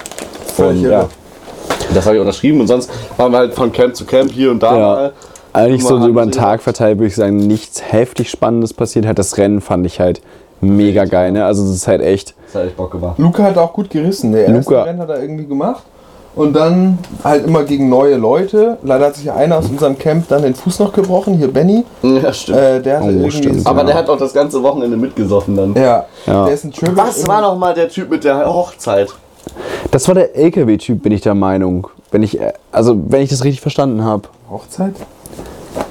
Völlig Und ja, das habe ich unterschrieben und sonst waren wir halt von Camp zu Camp hier und da Ja. mal. Eigentlich so mal, über den Tag verteilt würde ich sagen, nichts heftig Spannendes passiert. Halt das Rennen fand ich halt mega geil. Ne? Also es ist halt echt. Das hat echt Bock gemacht. Luca hat auch gut gerissen. Der erste Luca- Rennen hat er irgendwie gemacht. Und dann halt immer gegen neue Leute. Leider hat sich einer aus unserem Camp dann den Fuß noch gebrochen. Hier Benny. Ja, stimmt. Äh, der hatte Oh, irgendwie. stimmt. Aber ja. der hat auch das ganze Wochenende mitgesoffen dann. Ja, Ja. der ist ein Triple. Was war noch mal der Typ mit der Hochzeit? Das war der LKW-Typ, bin ich der Meinung. Wenn ich, äh, also wenn ich das richtig verstanden habe. Hochzeit?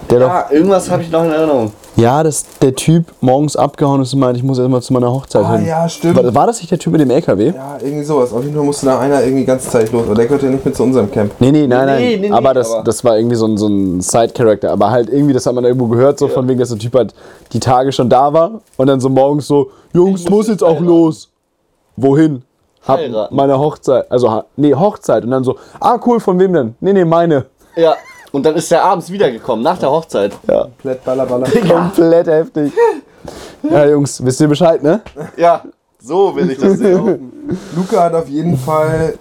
Der doch. Ja, irgendwas habe ich noch in Erinnerung. Ja, das der Typ morgens abgehauen ist und meinte, ich muss erstmal zu meiner Hochzeit Ah, hin. ja, stimmt. War, war das nicht der Typ mit dem LKW? Ja, irgendwie sowas. Auf jeden Fall musste da einer irgendwie ganz Zeit los. Aber der gehört ja nicht mit zu unserem Camp. Nee, nee, nein, nein. Nee, nee, nee, aber, das, aber- das war irgendwie so ein, so ein Side-Character. Aber halt irgendwie, das hat man irgendwo gehört, so von wegen, dass der Typ halt die Tage schon da war und dann so morgens so, Jungs, muss muss jetzt auch los. Wohin? Hab Heiraten. meine Hochzeit. Also, nee, Hochzeit. Und dann so, ah, cool, von wem denn? Nee, nee, meine. Ja. Und dann ist der abends wiedergekommen, nach der Hochzeit. Ja. Komplett ballerballer. Komplett heftig. Ja, Jungs, wisst ihr Bescheid, ne? Ja, so will ich das sehen. Luca hat auf jeden Fall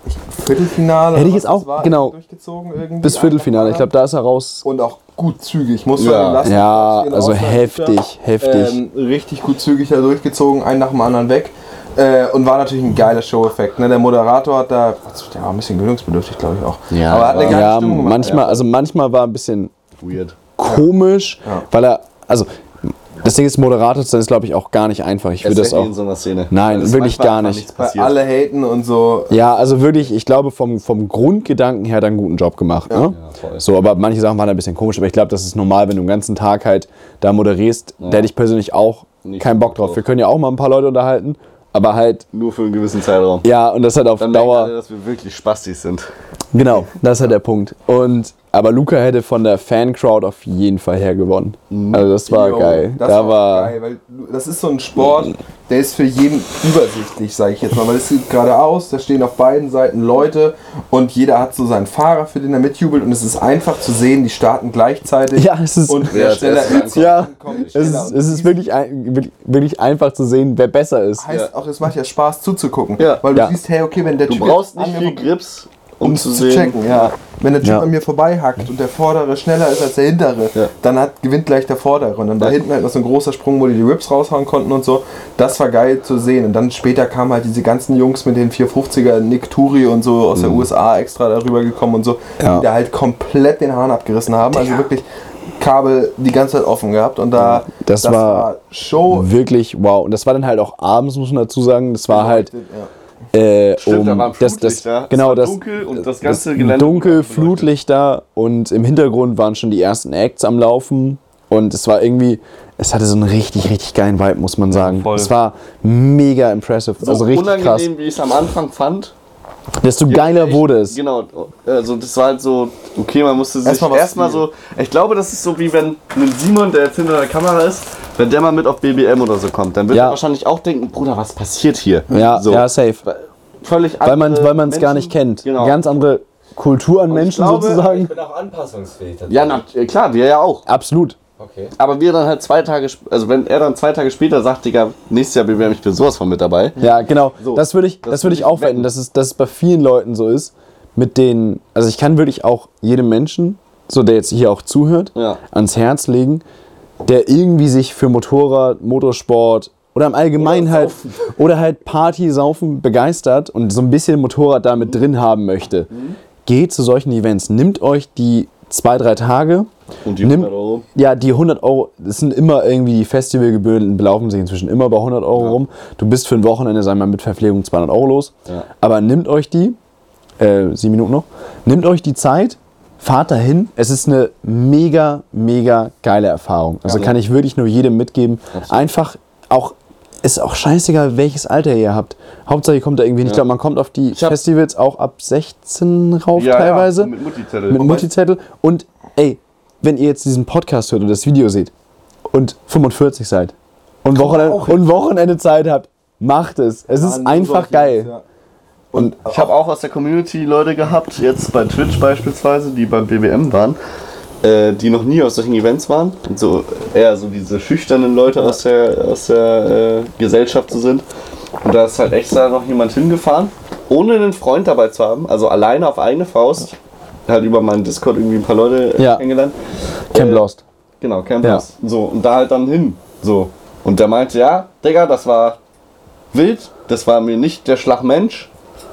Viertelfinale. Hätte ich jetzt auch- genau. durchgezogen irgendwie. Bis Viertelfinale. Ich glaube, da ist er raus. Und auch gut zügig, muss Ja. man ihm lassen. Ja, also heftig, heftig. Ähm, richtig gut zügig da durchgezogen, einen nach dem anderen weg. Äh, und war natürlich ein geiler Show-Effekt. Ne? Der Moderator hat da, der war ein bisschen gewöhnungsbedürftig, glaube ich auch. Ja, aber hat eine geile Ja, Stimmung gemacht. manchmal, also manchmal war ein bisschen Weird. komisch, Ja. weil er, also das Ding ist, Moderator zu sein ist, glaube ich, auch gar nicht einfach. Ich würde das auch. in so einer Szene. Nein, es wirklich gar nicht. nichts Weil passiert. alle haten und so. Ja, also wirklich, ich glaube, vom, vom Grundgedanken her hat er einen guten Job gemacht. Ne? voll. So, aber manche Sachen waren ein bisschen komisch, aber ich glaube, das ist normal, wenn du den ganzen Tag halt da moderierst. Da hätte ich persönlich auch Nicht keinen Bock drauf. drauf. Wir können ja auch mal ein paar Leute unterhalten, aber halt, Nur für einen gewissen Zeitraum. ja, und das hat auf Dann Dauer. alle, dass wir wirklich Spastis sind. Genau, das ist halt der Punkt. Und aber Luca hätte von der Fan-Crowd auf jeden Fall her gewonnen. Also das war Yo, geil. Das da war, war, geil, weil das ist so ein Sport, der ist für jeden übersichtlich, sage ich jetzt mal, weil es sieht geradeaus, da stehen auf beiden Seiten Leute und jeder hat so seinen Fahrer, für den er mitjubelt und es ist einfach zu sehen, die starten gleichzeitig Ja, es ist- und Wer als schneller ist, ja, kommt es ist, Und es ist wirklich, ein, wirklich- einfach zu sehen, wer besser ist. heißt auch, es macht ja Spaß zuzugucken, Ja. weil du Ja. siehst, hey, okay, wenn der Du Typ brauchst nicht viel Grips, um, um zu zu sehen. checken, ja. Wenn der Typ Ja. an mir vorbeihackt und der Vordere schneller ist als der Hintere, Ja. dann hat, gewinnt gleich der Vordere. Und dann da hinten halt noch so ein großer Sprung, wo die die Rips raushauen konnten und so. Das war geil zu sehen. Und dann später kamen halt diese ganzen Jungs mit den 450er, Nick Turi und so aus der USA extra darüber gekommen und so, Mhm. Ja. die da halt komplett den Hahn abgerissen haben. Also wirklich Kabel die ganze Zeit offen gehabt. Und da, Das war Show. Wirklich wow. Und das war dann halt auch abends, muss man dazu sagen. Das war halt Ja. Äh, Stimmt, um da waren das, das, Flutlichter. Es genau war das, dunkel und das das ganze Gelände dunkel. Flutlichter und im Hintergrund waren schon die ersten Acts am Laufen und es war irgendwie, es hatte so einen richtig, richtig geilen Vibe, muss man sagen. voll. Es war mega impressive, So also richtig unangenehm, krass. wie ich es am Anfang fand. Desto geiler echt- wurde es. Genau, also das war halt so, okay, man musste sich Erstmal was so, ich glaube, das ist so wie wenn ein Simon, der jetzt hinter der Kamera ist, wenn der mal mit auf BBM oder so kommt, dann wird Ja. er wahrscheinlich auch denken, Bruder, was passiert hier? Ja, so. ja, safe. Völlig Weil man andere weil man es gar nicht kennt. Genau. Ganz andere Kultur an Menschen glaube, sozusagen. Ich bin auch anpassungsfähig. ja, na, klar, wir ja auch. Absolut. Okay. Aber wir dann halt zwei Tage, also wenn er dann zwei Tage später sagt, Digga, nächstes Jahr bewerbe ich für sowas von mit dabei. Ja, genau. So, das würde ich, das das würde ich auch wetten, dass es, dass es bei vielen Leuten so ist. Mit den, also ich kann wirklich auch jedem Menschen, so der jetzt hier auch zuhört, Ja. ans Herz legen, der irgendwie sich für Motorrad, Motorsport oder im Allgemeinen Oder halt oder halt Party, Saufen begeistert und so ein bisschen Motorrad da mit drin haben möchte. Geht zu solchen Events, nimmt euch die zwei, drei Tage. Und die Nimm- 100 Euro. Ja, die 100 Euro, das sind immer irgendwie die Festivalgebühren, belaufen sich inzwischen immer bei 100 Euro rum. Du bist für ein Wochenende, sagen wir mal, mit Verpflegung 200 Euro los. Ja. Aber nimmt euch die, äh, sieben Minuten noch, nimmt euch die Zeit, fahrt dahin. Es ist eine mega, mega geile Erfahrung. Also kann ich wirklich nur jedem mitgeben. Einfach auch, ist auch scheißegal, welches Alter ihr habt. Hauptsache, ihr kommt da irgendwie hin. Ich glaube, man kommt auf die Festivals auch ab 16 rauf Ja, ja, teilweise. mit Multizettel. Mit Multizettel. Und ey, wenn ihr jetzt diesen Podcast hört und das Video seht und 45 seid und Wochenende, und Wochenende Zeit habt, macht es. Es ist nur einfach geil. Jungs, ja. Und ich habe auch aus der Community Leute gehabt, jetzt bei Twitch beispielsweise, die beim BWM waren, äh, die noch nie auf solchen Events waren. Und so eher so diese schüchternen Leute aus der, aus der äh, Gesellschaft so sind. Und da ist halt extra noch jemand hingefahren, ohne einen Freund dabei zu haben, also alleine auf eigene Faust. Halt über meinen Discord irgendwie ein paar Leute Ja. kennengelernt. Camp Äh, Lost. Genau, Camp Ja. Lost. So, und da halt dann hin. So. Und der meinte, ja, Digga, das war wild, das war mir nicht der Schlagmensch,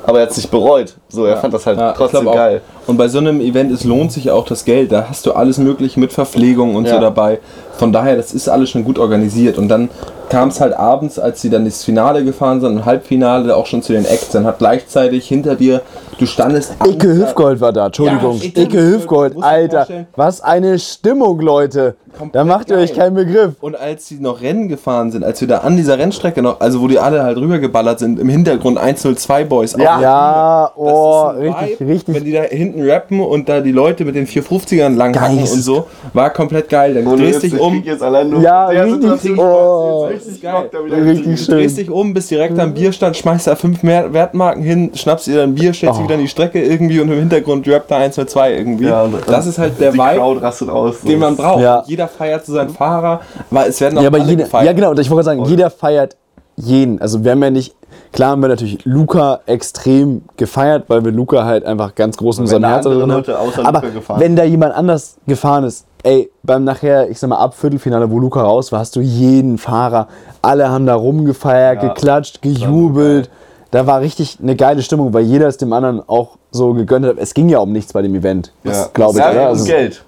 aber er hat es nicht bereut. So, er fand das halt Ja, trotzdem auch. geil. Und bei so einem Event, es lohnt sich auch das Geld. Da hast du alles Mögliche mit Verpflegung und so Ja. dabei. Von daher, das ist alles schon gut organisiert. Und dann kam es halt abends, als sie dann ins Finale gefahren sind, im Halbfinale auch schon zu den Acts. Dann hat gleichzeitig hinter dir, du standest. Icke Hüfgold war da, Entschuldigung. Ja, Icke Hüfgold, Alter. Was eine Stimmung, Leute. Da Komplett macht ihr euch geil. keinen Begriff. Und als sie noch Rennen gefahren sind, als wir da an dieser Rennstrecke noch, also wo die alle halt rübergeballert sind, im Hintergrund 102 Boys. Ja. auf der Ja, Bühne. Das oh, ist ein richtig, Vibe, richtig. Wenn die da hinten rappen und da die Leute mit den 450ern langhacken und so, war komplett geil. Dann Und drehst dich ich um. krieg jetzt allein nur Ja, richtig, oh. richtig Geil. Richtig schön. drehst dich um, bist direkt am Bierstand, schmeißt da fünf mehr Wertmarken hin, schnappst dir dann Bier, stellst dich Oh. wieder an die Strecke irgendwie und im Hintergrund rappt da 1, 2, 2 irgendwie. Ja, das ist halt der Die Vibe, Crowd rastet aus. den man braucht. Ja. Jeder feiert zu seinen Fahrer, weil es werden auch Ja, aber alle jeder, ja genau, und ich wollte sagen, jeder feiert jeden. Also wir haben ja nicht, klar haben wir natürlich Luca extrem gefeiert, weil wir Luca halt einfach ganz groß in unserem Herzen drin haben. Aber wenn da jemand anders gefahren ist, ey, beim nachher, ich sag mal, ab Viertelfinale, wo Luca raus war, hast du jeden Fahrer, alle haben da rumgefeiert, Ja. geklatscht, gejubelt. Da war richtig eine geile Stimmung, weil jeder es dem anderen auch so gegönnt hat. Es ging ja um nichts bei dem Event, Ja. glaube ich. Ja, oder? um Also- Geld.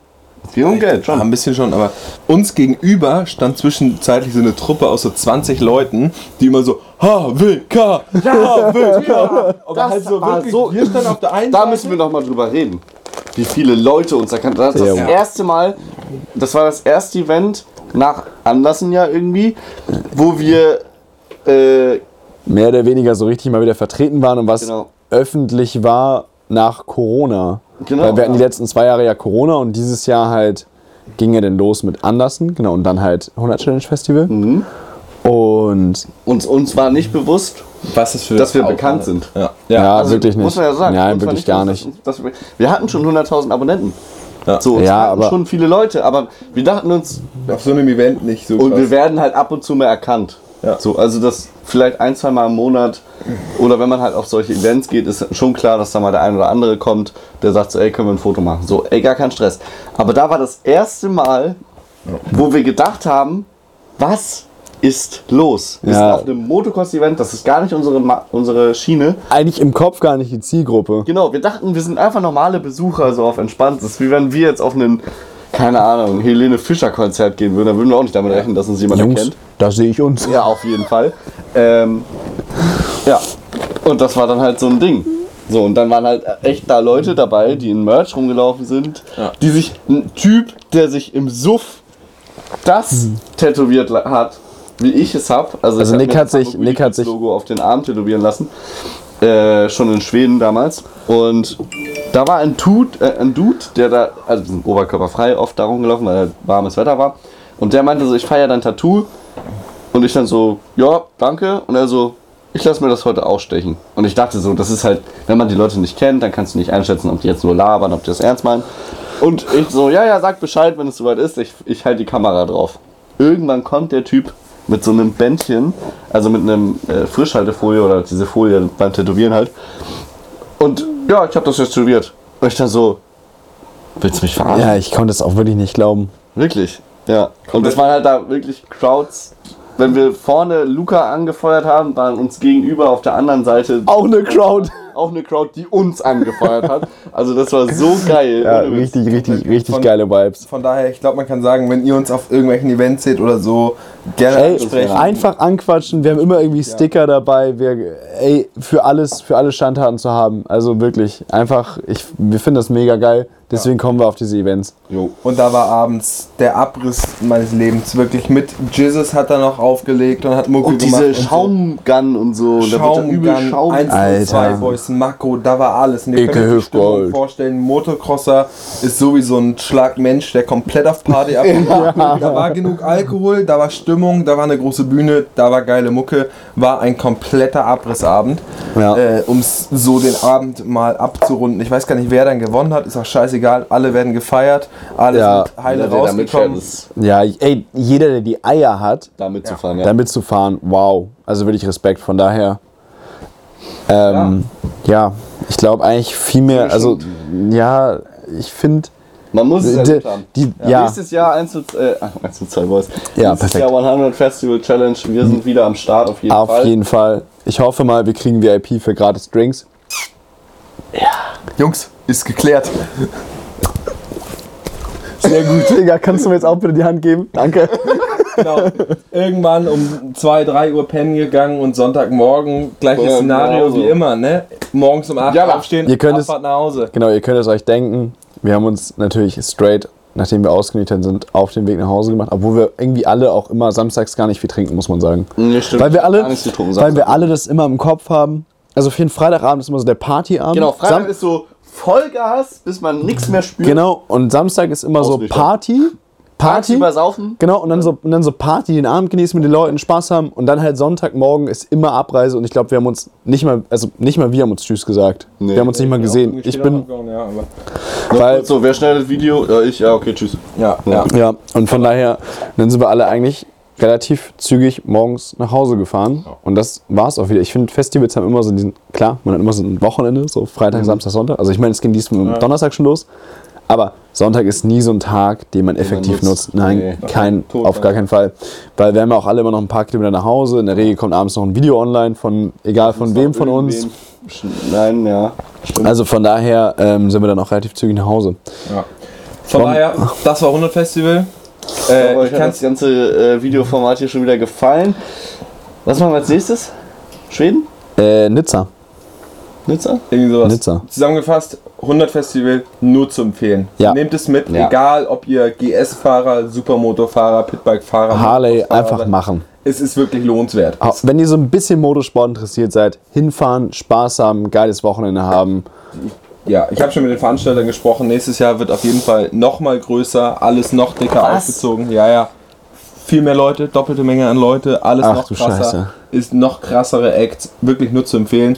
Ging um Geld, Ja, schon. ein bisschen schon, aber uns gegenüber stand zwischenzeitlich so eine Truppe aus so 20 Leuten, die immer so HWK, HWK. Aber Das halt so war wirklich, so- wir standen auf der einen Da Seite. müssen wir noch mal drüber reden. Wie viele Leute uns erkannt haben. Das ist das Ja. erste Mal, das war das erste Event nach Anlassen ja irgendwie, wo wir äh, mehr oder weniger so richtig mal wieder vertreten waren und was Genau. öffentlich war nach Corona. Genau, Weil wir hatten die ja. letzten zwei Jahre ja Corona und dieses Jahr halt ging ja dann los mit Andersen, genau, und dann halt 100 Challenge Festival. Mhm. Und uns, uns war nicht bewusst, Was ist für dass wir bekannt sind. Ja. ja, Also, wirklich nicht. Muss man ja sagen. Nein, wirklich gar bewusst, nicht. dass- dass wir, wir hatten schon 100.000 Abonnenten. Ja. So, uns Ja, hatten aber- schon viele Leute, aber wir dachten uns, Auf so einem Event nicht so und krass. wir werden halt ab und zu mehr erkannt. Ja. So, also das vielleicht ein, zwei Mal im Monat oder wenn man halt auf solche Events geht, ist schon klar, dass da mal der ein oder andere kommt, der sagt so, ey, können wir ein Foto machen? So, ey, gar kein Stress. Aber da war das erste Mal, wo wir gedacht haben, was ist los? Wir Ja. sind auf einem Motocross-Event, das ist gar nicht unsere, Ma- unsere Schiene. Eigentlich im Kopf gar nicht die Zielgruppe. Genau, wir dachten, wir sind einfach normale Besucher, so auf entspannt. Das ist wie wenn wir jetzt auf einen, keine Ahnung, Helene Fischer-Konzert gehen würden. Da würden wir auch nicht damit rechnen, dass uns jemand Jungs, erkennt. da sehe ich uns. Ja, auf jeden Fall. Ähm, ja, und das war dann halt so ein Ding. So, und dann waren halt echt da Leute dabei, die in Merch rumgelaufen sind, Ja. die sich, ein Typ, der sich im Suff das tätowiert la- hat, wie ich es hab. Also, Also hab Nick hat sich- Nick hat sich- Logo auf den Arm tätowieren lassen. Äh, schon in Schweden damals. Und da war ein Dude, äh, ein Dude der da, also oberkörperfrei oft da rumgelaufen, weil warmes Wetter war. Und der meinte so, ich feiere dein Tattoo. Und ich dann so, ja, danke. Und er so, ich lasse mir das heute ausstechen. Und ich dachte so, das ist halt, wenn man die Leute nicht kennt, dann kannst du nicht einschätzen, ob die jetzt nur labern, ob die das ernst meinen. Und ich so, ja, ja, sag Bescheid, wenn es soweit ist. Ich, ich halte die Kamera drauf. Irgendwann kommt der Typ mit so einem Bändchen, also mit einem äh, Frischhaltefolie oder diese Folie beim Tätowieren halt. Und ja, ich habe das jetzt tätowiert. Und ich dann so, willst du mich verarschen? Ja, ich konnte es auch wirklich nicht glauben. Wirklich, ja. Und das waren halt da wirklich Crowds. Wenn wir vorne Luca angefeuert haben, waren uns gegenüber auf der anderen Seite Auch eine Crowd. auch eine Crowd, die uns angefeuert hat. Also das war so geil. Ja, richtig, richtig, richtig Von- geile Vibes. Von daher, ich glaube, man kann sagen, wenn ihr uns auf irgendwelchen Events seht oder so, gerne Ey, ansprechen. einfach anquatschen. Wir haben immer irgendwie Sticker dabei. Wir, ey, für alles, für alle Schandtaten zu haben. Also wirklich, einfach, ich, wir finden das mega geil. Deswegen kommen wir auf diese Events. Jo. Und da war abends der Abriss meines Lebens wirklich mit. Jesus hat da noch aufgelegt und hat Mucke Und gemacht. diese und so. Schaumgun und so. da wird da übel Schaumgun, Schaum. 1 Alter. 2 Boys, Mako, da war alles. Und ihr könnt euch die Ekelhaft Stimmung Gold. vorstellen, Motocrosser ist sowieso ein Schlagmensch, der komplett auf Party abgeht. Da war genug Alkohol, da war Stimmung, da war eine große Bühne, da war geile Mucke, war ein kompletter Abrissabend. Ja. Äh, um so den Abend mal abzurunden. Ich weiß gar nicht, wer dann gewonnen hat, ist auch scheißegal. Alle werden gefeiert, alle Ja. sind heile Jeder, rausgekommen. Ja, ey, jeder, der die Eier hat, da mitzufahren. Ja. da mitzufahren, wow. Also wirklich Respekt. Von daher, ähm, ja. ich glaube eigentlich viel mehr, also, ja, ich finde, Man muss es ja haben. die, ja, Nächstes Jahr 1 zu, äh, 1 zu 2 Boys. Ja, Nächstes perfekt. Jahr 100 Festival Challenge. Wir sind wieder am Start auf jeden auf Fall. jeden Fall. Ich hoffe mal, wir kriegen VIP für gratis Drinks. Jungs, ist geklärt. Sehr gut. Digga, kannst du mir jetzt auch bitte die Hand geben? Danke. Genau. Irgendwann um 2, 3 Uhr pennen gegangen und Sonntagmorgen gleiches Ja, Szenario genau wie immer, ne? Morgens um 8 Ja, Uhr aufstehen, ihr könnt es- Abfahrt nach Hause. Genau, ihr könnt es euch denken. Wir haben uns natürlich straight, nachdem wir ausgenüchtert sind, auf den Weg nach Hause gemacht. Obwohl wir irgendwie alle auch immer samstags gar nicht viel trinken, muss man sagen. Nee, stimmt. Weil wir alle, weil wir alle das immer im Kopf haben. Also für den Freitagabend ist immer so der Partyabend. Genau, Freitag Sam- ist so Vollgas, bis man nichts mehr spürt. Genau, und Samstag ist immer so. Party. Party. Tagsüber saufen. Genau, und dann, so, und dann so Party, den Abend genießen mit den Leuten, Spaß haben. Und dann halt Sonntagmorgen ist immer Abreise. Und ich glaube, wir haben uns nicht mal, also nicht mal wir haben uns Tschüss gesagt. Nee. wir haben uns nicht mal gesehen. Ich bin, Ja, aber weil, So, wer schneidet Video? Ja, ich, ja, okay, tschüss. ja, Ja. ja. ja, und von daher, dann sind wir alle eigentlich relativ zügig morgens nach Hause gefahren. Und das war's auch wieder. Ich finde, Festivals haben immer so diesen, klar, man hat immer so ein Wochenende, so Freitag, Mhm. Samstag, Sonntag. Also ich meine, es ging diesmal Donnerstag schon los. Aber Sonntag ist nie so ein Tag, den man effektiv nutzt. nutzt. Nein, Nee. kein, Tot, auf ja. gar keinen Fall. Weil wir haben ja auch alle immer noch ein paar Kilometer nach Hause. In der Regel kommt abends noch ein Video online von, egal von wem von uns. Nein, ja. Stimmt. Also von daher ähm, sind wir dann auch relativ zügig nach Hause. ja. Von Von- daher, das war 100 Festival. Äh, ich euch hat das ganze äh, Videoformat hier schon wieder gefallen. Was machen wir als nächstes? Schweden? Äh, Nizza. Nizza? Irgendwie sowas. Nizza. Zusammengefasst, 100 Festival nur zu empfehlen. Ja. Nehmt es mit, Ja. egal ob ihr GS-Fahrer, Supermotorfahrer, Pitbike-Fahrer, Harley einfach seid. machen. Es ist wirklich lohnenswert. Auch Wenn ihr so ein bisschen Motorsport interessiert seid, hinfahren, Spaß haben, geiles Wochenende haben. Ja, ich habe schon mit den Veranstaltern gesprochen. Nächstes Jahr wird auf jeden Fall noch mal größer, alles noch dicker Was? aufgezogen. Ja, ja. Viel mehr Leute, doppelte Menge an Leute, alles Ach noch du krasser. Scheiße. Ist noch krassere Acts, wirklich nur zu empfehlen.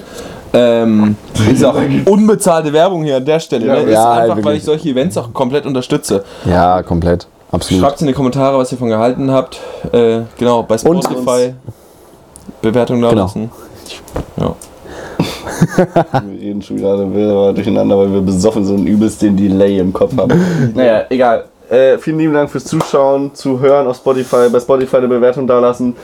Ähm, ist auch unbezahlte Werbung hier an der Stelle. Ja, ne? Ist ja, einfach, weil wirklich. ich solche Events auch komplett unterstütze. Ja, komplett. Absolut. Schreibt in die Kommentare, was ihr von gehalten habt. Äh, genau, bei Spotify. Bewertung da Genau. lassen. Ja. Wir reden schon wieder durcheinander, weil wir besoffen sind und übelst den Delay im Kopf haben. naja, egal. Äh, vielen lieben Dank fürs Zuschauen, Zuhören auf Spotify. Bei Spotify eine Bewertung dalassen.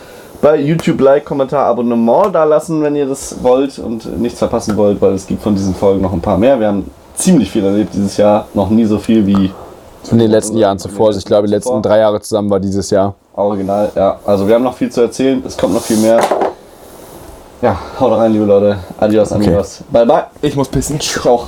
Bei YouTube Like, Kommentar, Abonnement dalassen, wenn ihr das wollt und nichts verpassen wollt, weil es gibt von diesen Folgen noch ein paar mehr. Wir haben ziemlich viel erlebt dieses Jahr. Noch nie so viel wie In den letzten Jahren zuvor. Also ich glaube, die letzten drei Jahre zusammen war dieses Jahr. Original. Ja, also wir haben noch viel zu erzählen. Es kommt noch viel mehr. Ja, haut rein, liebe Leute. Adios, okay. Bye, bye. Ich muss pissen. Ich auch.